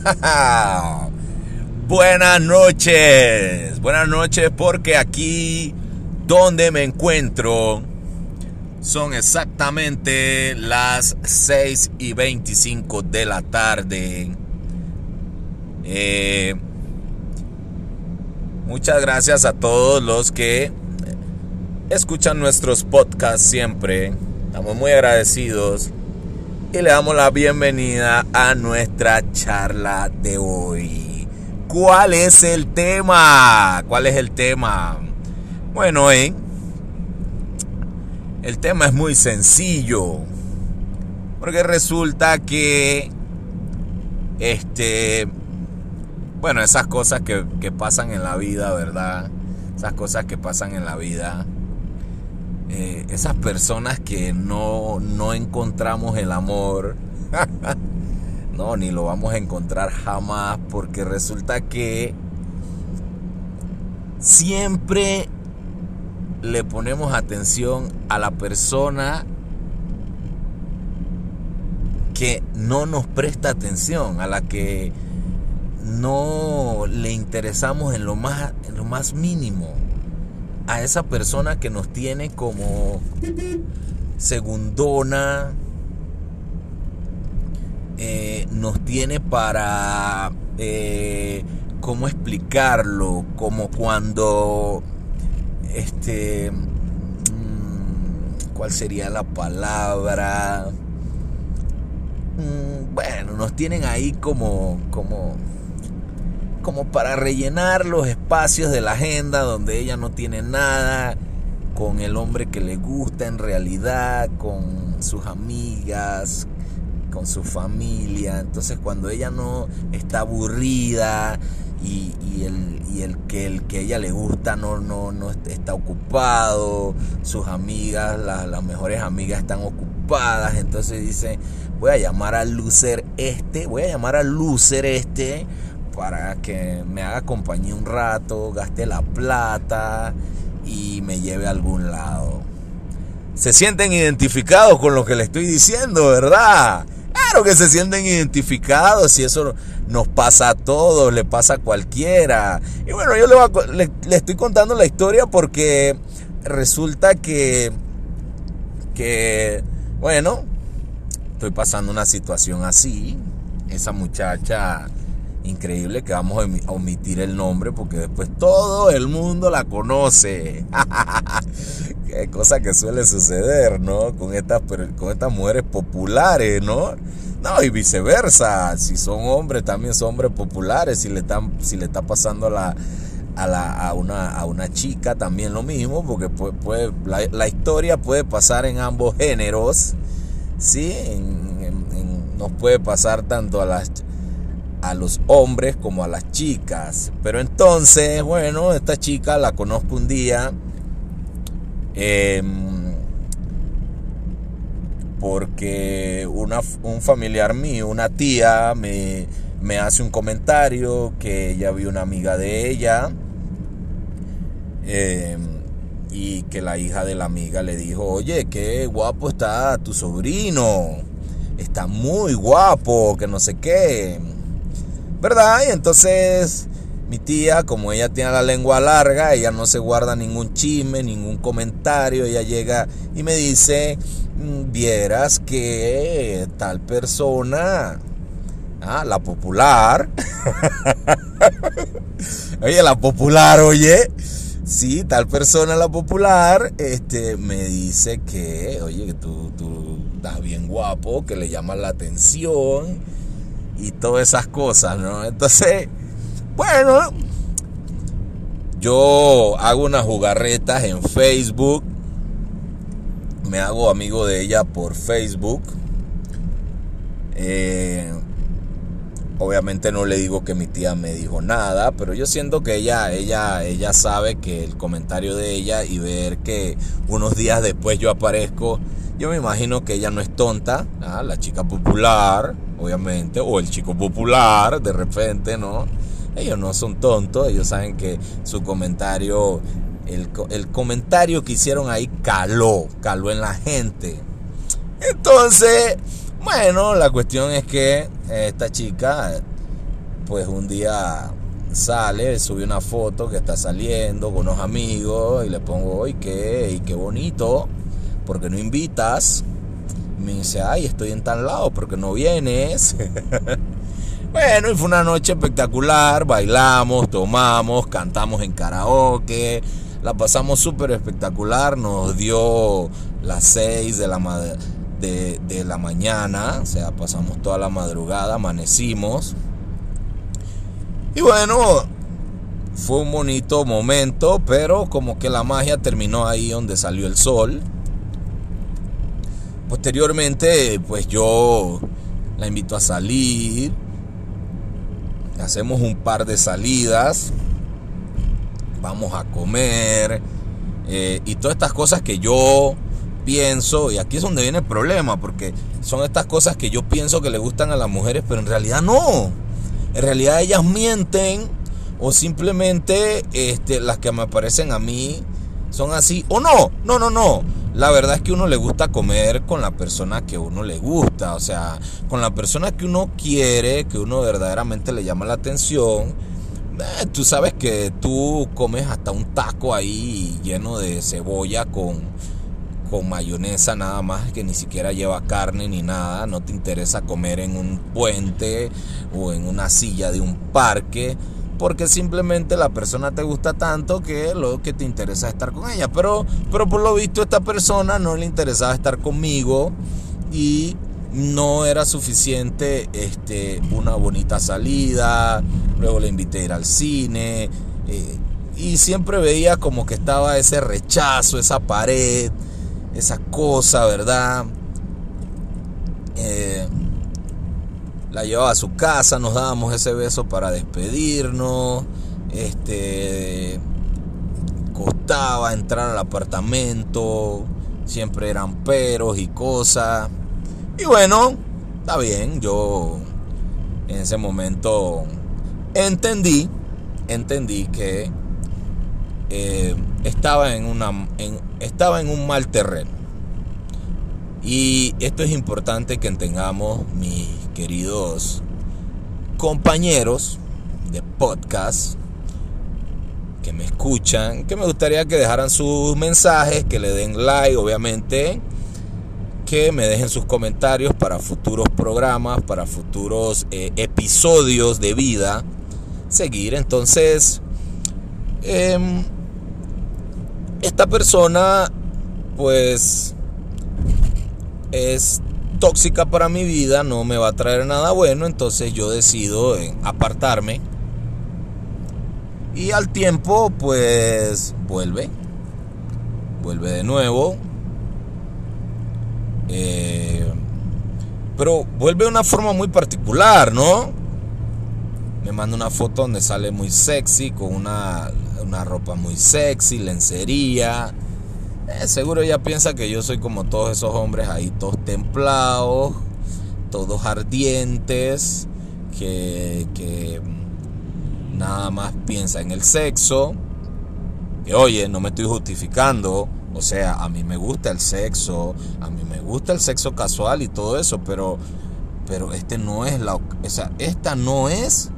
Buenas noches, buenas noches porque aquí donde me encuentro son exactamente las 6 y 25 de la tarde. Eh, muchas gracias a todos los que escuchan nuestros podcasts siempre. Estamos muy agradecidos y le damos la bienvenida a nuestra charla de hoy. ¿Cuál es el tema? ¿Cuál es el tema? Bueno, ¿eh? el tema es muy sencillo. Porque resulta que, este, bueno, esas cosas que, que pasan en la vida, ¿verdad? Esas cosas que pasan en la vida eh, esas personas que no, no encontramos el amor, no, ni lo vamos a encontrar jamás, porque resulta que siempre le ponemos atención a la persona que no nos presta atención, a la que no le interesamos en lo más, en lo más mínimo a esa persona que nos tiene como segundona, eh, nos tiene para, eh, ¿cómo explicarlo? Como cuando, este, mm, ¿cuál sería la palabra? Mm, bueno, nos tienen ahí como, como, como para rellenar los espacios de la agenda donde ella no tiene nada con el hombre que le gusta en realidad, con sus amigas, con su familia. Entonces cuando ella no está aburrida y, el, que el que ella le gusta no, no, no está ocupado, sus amigas, las mejores amigas están ocupadas, entonces dice, voy a llamar al loser este, voy a llamar al loser este para que me haga compañía un rato, gaste la plata y me lleve a algún lado. Se sienten identificados con lo que le estoy diciendo, ¿verdad? Claro que se sienten identificados y eso nos pasa a todos, le pasa a cualquiera. Y bueno, yo le, le, estoy contando la historia porque resulta que, que, bueno, estoy pasando una situación así. Esa muchacha Increíble que vamos a omitir el nombre porque después todo el mundo la conoce. Qué cosa que suele suceder, ¿no? Con estas, con estas mujeres populares, ¿no? No, y viceversa. Si son hombres, también son hombres populares. Si le, están, si le está pasando a la, a, la, a, una, a una chica, también lo mismo, porque puede, la, la, historia puede pasar en ambos géneros. ¿Sí? nos puede pasar tanto a las a los hombres como a las chicas. Pero entonces, bueno, esta chica la conozco un día. Em, porque una, un familiar mío, una tía, me, me, hace un comentario que ella vio una amiga de ella. Em, y que la hija de la amiga le dijo, oye, qué guapo está tu sobrino. Está muy guapo, que no sé qué. ¿Verdad? Y entonces mi tía, como ella tiene la lengua larga, ella no se guarda ningún chisme, ningún comentario, ella llega y me dice, mm, vieras que tal persona, ah, la popular, oye, la popular, oye, sí, tal persona, la popular, este, me dice que, oye, que tú, tú estás bien guapo, que le llama la atención y todas esas cosas, ¿no? Entonces, bueno, yo hago unas jugarretas en Facebook, me hago amigo de ella por Facebook. Eh, obviamente no le digo que mi tía me dijo nada, pero yo siento que ella, ella, ella sabe que el comentario de ella y ver que unos días después yo aparezco, yo me imagino que ella no es tonta, ¿ah? la chica popular, obviamente, o el chico popular, de repente, ¿no? Ellos no son tontos, ellos saben que su comentario, el, comentario que hicieron ahí caló, caló en la gente. Entonces, bueno, la cuestión es que esta chica pues un día sale, sube una foto que está saliendo con unos amigos y le pongo, ¡ay, qué! Qué bonito! porque no invitas? Me dice, ay, estoy en tal lado, porque no vienes? bueno, y fue una noche espectacular, bailamos, tomamos, cantamos en karaoke, la pasamos súper espectacular, nos dio las 6 de la, de, de la mañana, o sea, pasamos toda la madrugada, amanecimos. Y bueno, fue un bonito momento, pero como que la magia terminó ahí donde salió el sol. Posteriormente, pues yo la invito a salir. Hacemos un par de salidas. Vamos a comer. Eh, y todas estas cosas que yo pienso, y aquí es donde viene el problema, porque son estas cosas que yo pienso que le gustan a las mujeres, pero en realidad no. En realidad ellas mienten o simplemente este, las que me parecen a mí son así. O no, no, no, no la verdad es que uno le gusta comer con la persona que uno le gusta, o sea, con la persona que uno quiere, que uno verdaderamente le llama la atención. Eh, tú sabes que tú comes hasta un taco ahí lleno de cebolla con, con mayonesa nada más, que ni siquiera lleva carne ni nada, no te interesa comer en un puente o en una silla de un parque porque simplemente la persona te gusta tanto que lo que te interesa es estar con ella. Pero, pero por lo visto esta persona no le interesaba estar conmigo y no era suficiente este, una bonita salida, luego le invité a ir al cine eh, y siempre veía como que estaba ese rechazo, esa pared, esa cosa, ¿verdad? Eh, la llevaba a su casa, nos dábamos ese beso para despedirnos, este, costaba entrar al apartamento, siempre eran peros y cosas. Y bueno, está bien, yo en ese momento entendí, entendí que eh, estaba, en una, estaba en un mal terreno. Y esto es importante que entendamos mis queridos compañeros de podcast que me escuchan, que me gustaría que dejaran sus mensajes, que le den like, obviamente, que me dejen sus comentarios para futuros programas, para futuros eh, episodios de vida. Seguir, entonces, em, esta persona, pues, es tóxica para mi vida, no me va a traer nada bueno, entonces yo decido apartarme. Y al tiempo, pues vuelve, vuelve de nuevo. Eh, pero vuelve de una forma muy particular, ¿no? Me manda una foto donde sale muy sexy, con una, una ropa muy sexy, lencería eh, seguro ella piensa que yo soy como todos esos hombres ahí, todos templados, todos ardientes, que, que nada más piensa en el sexo. Que oye, no me estoy justificando. O sea, a mí me gusta el sexo, a mí me gusta el sexo casual y todo eso, pero, pero este no es la, o sea, esta no es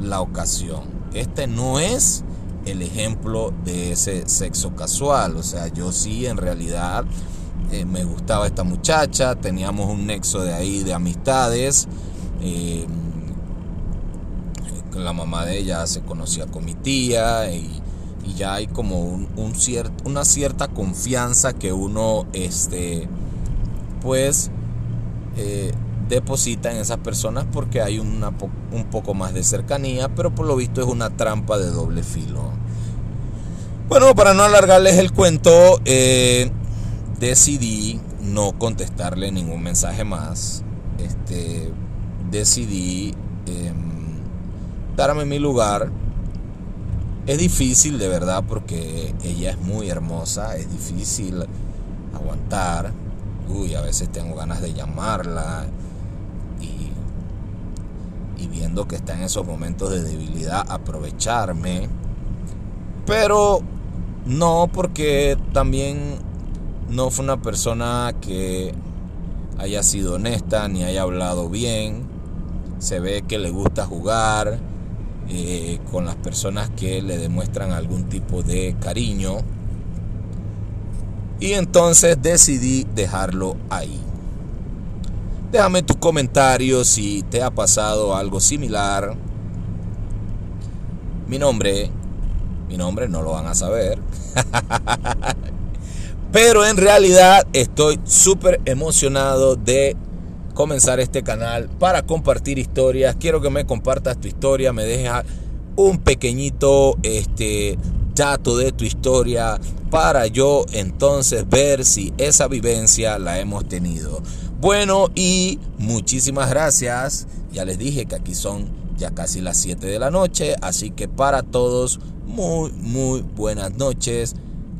la ocasión. Este no es el ejemplo de ese sexo casual. O sea, yo sí en realidad eh, me gustaba esta muchacha, teníamos un nexo de ahí de amistades. Eh, la mamá de ella se conocía con mi tía y, ya hay como un, una cierta confianza que uno este pues eh, deposita en esas personas porque hay una un poco más de cercanía, pero por lo visto es una trampa de doble filo. Bueno, para no alargarles el cuento, eh, decidí no contestarle ningún mensaje más. Este, decidí em, darme mi lugar. Es difícil de verdad porque ella es muy hermosa, es difícil aguantar. Uy, a veces tengo ganas de llamarla y, viendo que está en esos momentos de debilidad, aprovecharme. Pero no, porque también no fue una persona que haya sido honesta ni haya hablado bien. Se ve que le gusta jugar, eh, con las personas que le demuestran algún tipo de cariño. Y entonces decidí dejarlo ahí. Déjame tus comentarios si te ha pasado algo similar. Mi nombre, mi nombre no lo van a saber. Pero en realidad estoy súper emocionado de comenzar este canal para compartir historias. Quiero que me compartas tu historia, me dejes un pequeñito este dato de tu historia para yo entonces ver si esa vivencia la hemos tenido. Bueno, y muchísimas gracias. Ya les dije que aquí son ya casi las 7 de la noche, así que para todos muy muy buenas noches.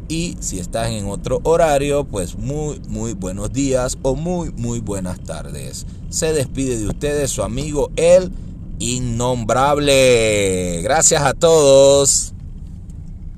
Y si estás en otro horario, pues muy, muy buenos días o muy, muy buenas tardes. Se despide de ustedes su amigo el innombrable. Gracias a todos.